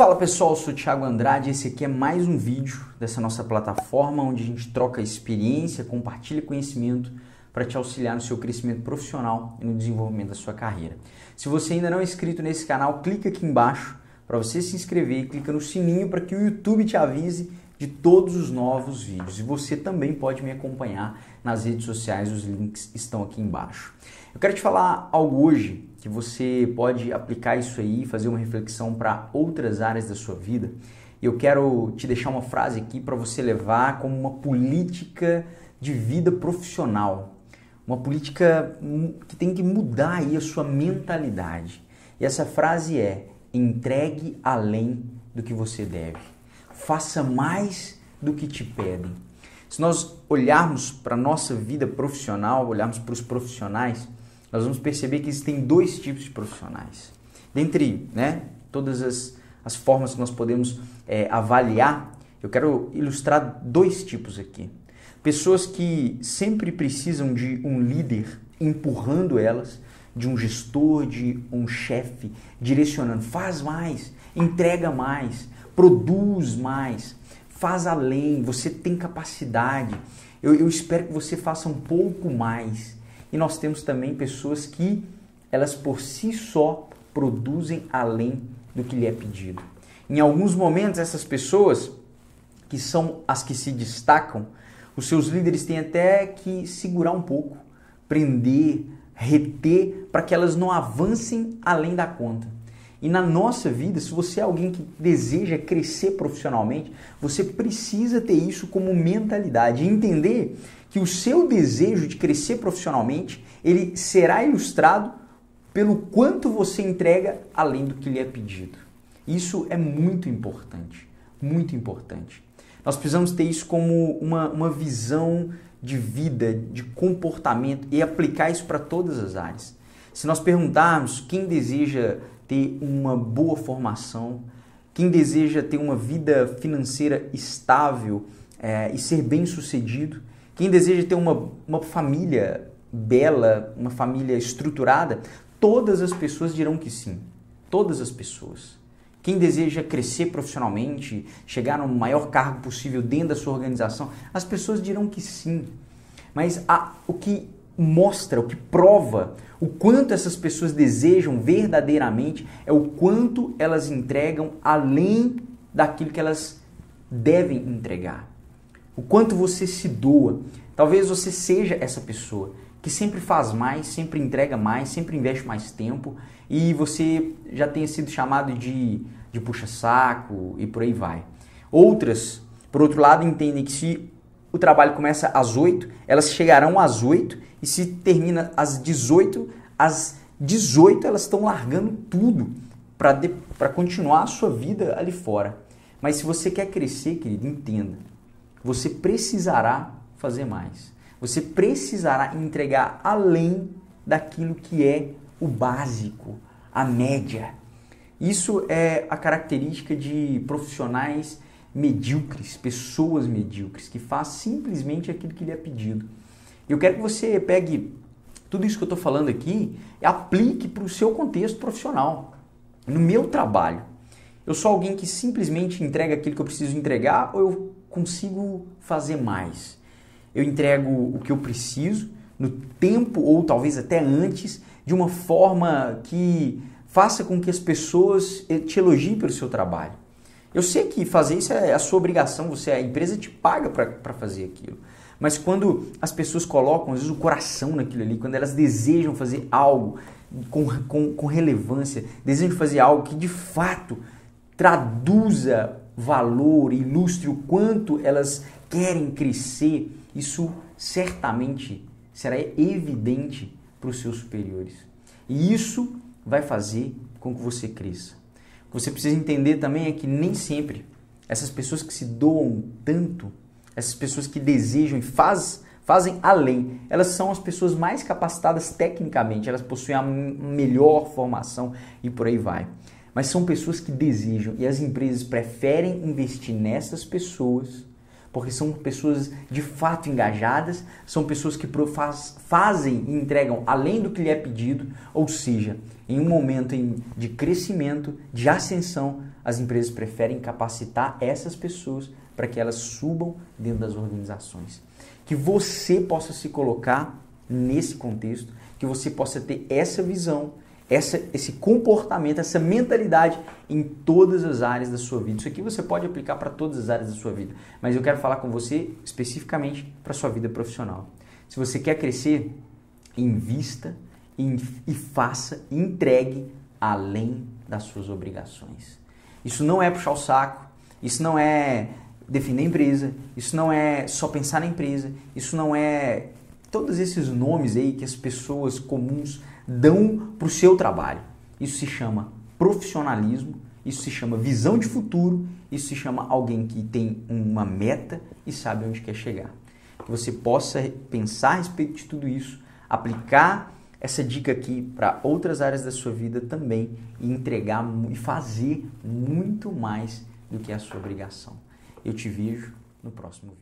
Fala pessoal, sou o Thiago Andrade. Esse aqui é mais um vídeo dessa nossa plataforma onde a gente troca experiência, compartilha conhecimento para te auxiliar no seu crescimento profissional e no desenvolvimento da sua carreira. Se você ainda não é inscrito nesse canal, clica aqui embaixo para você se inscrever e clica no sininho para que o YouTube te avise de todos os novos vídeos. E você também pode me acompanhar nas redes sociais, os links estão aqui embaixo. Eu quero te falar algo hoje que você pode aplicar isso aí, fazer uma reflexão para outras áreas da sua vida. Eu quero te deixar uma frase aqui para você levar como uma política de vida profissional, uma política que tem que mudar aí a sua mentalidade. E essa frase é: entregue além do que você deve. Faça mais do que te pedem. Se nós olharmos para a nossa vida profissional, olharmos para os profissionais, nós vamos perceber que existem dois tipos de profissionais. Dentre né, todas as, as formas que nós podemos é, avaliar, eu quero ilustrar dois tipos aqui. Pessoas que sempre precisam de um líder empurrando elas, de um gestor, de um chefe, direcionando. Faz mais, entrega mais, produz mais, faz além, você tem capacidade. Eu, eu espero que você faça um pouco mais. E nós temos também pessoas que elas por si só produzem além do que lhe é pedido. Em alguns momentos, essas pessoas, que são as que se destacam, os seus líderes têm até que segurar um pouco, prender, reter, para que elas não avancem além da conta. E na nossa vida, se você é alguém que deseja crescer profissionalmente, você precisa ter isso como mentalidade, entender que o seu desejo de crescer profissionalmente, ele será ilustrado pelo quanto você entrega além do que lhe é pedido. Isso é muito importante, muito importante. Nós precisamos ter isso como uma, uma visão de vida, de comportamento e aplicar isso para todas as áreas. Se nós perguntarmos quem deseja ter uma boa formação, quem deseja ter uma vida financeira estável é, e ser bem sucedido, quem deseja ter uma, uma família bela, uma família estruturada, todas as pessoas dirão que sim. Todas as pessoas. Quem deseja crescer profissionalmente, chegar no maior cargo possível dentro da sua organização, as pessoas dirão que sim. Mas a, o que mostra, o que prova o quanto essas pessoas desejam verdadeiramente é o quanto elas entregam além daquilo que elas devem entregar. O quanto você se doa. Talvez você seja essa pessoa que sempre faz mais, sempre entrega mais, sempre investe mais tempo e você já tenha sido chamado de, de puxa-saco e por aí vai. Outras, por outro lado, entendem que se o trabalho começa às 8, elas chegarão às 8 e se termina às 18, às 18 elas estão largando tudo para continuar a sua vida ali fora. Mas se você quer crescer, querido, entenda. Você precisará fazer mais. Você precisará entregar além daquilo que é o básico, a média. Isso é a característica de profissionais medíocres, pessoas medíocres, que faz simplesmente aquilo que lhe é pedido. Eu quero que você pegue tudo isso que eu estou falando aqui e aplique para o seu contexto profissional. No meu trabalho, eu sou alguém que simplesmente entrega aquilo que eu preciso entregar ou eu consigo fazer mais? Eu entrego o que eu preciso no tempo ou talvez até antes, de uma forma que faça com que as pessoas eh, te elogiem pelo seu trabalho. Eu sei que fazer isso é a sua obrigação, você a empresa te paga para fazer aquilo. Mas quando as pessoas colocam, às vezes, o coração naquilo ali, quando elas desejam fazer algo com, com, com relevância, desejam fazer algo que de fato traduza valor, ilustre o quanto elas querem crescer, isso certamente será evidente para os seus superiores. E isso vai fazer com que você cresça. Que você precisa entender também é que nem sempre essas pessoas que se doam tanto essas pessoas que desejam e faz, fazem além, elas são as pessoas mais capacitadas tecnicamente, elas possuem a melhor formação e por aí vai. Mas são pessoas que desejam e as empresas preferem investir nessas pessoas porque são pessoas de fato engajadas, são pessoas que faz, fazem e entregam além do que lhe é pedido, ou seja, em um momento de crescimento, de ascensão, as empresas preferem capacitar essas pessoas para que elas subam dentro das organizações. Que você possa se colocar nesse contexto, que você possa ter essa visão, essa, esse comportamento, essa mentalidade em todas as áreas da sua vida. Isso aqui você pode aplicar para todas as áreas da sua vida, mas eu quero falar com você especificamente para a sua vida profissional. Se você quer crescer, invista e faça, entregue além das suas obrigações. Isso não é puxar o saco, isso não é defender a empresa, isso não é só pensar na empresa, isso não é todos esses nomes aí que as pessoas comuns dão para o seu trabalho. Isso se chama profissionalismo, isso se chama visão de futuro, isso se chama alguém que tem uma meta e sabe onde quer chegar. Que você possa pensar a respeito de tudo isso, aplicar essa dica aqui para outras áreas da sua vida também e entregar e fazer muito mais do que a sua obrigação. Eu te vejo no próximo vídeo.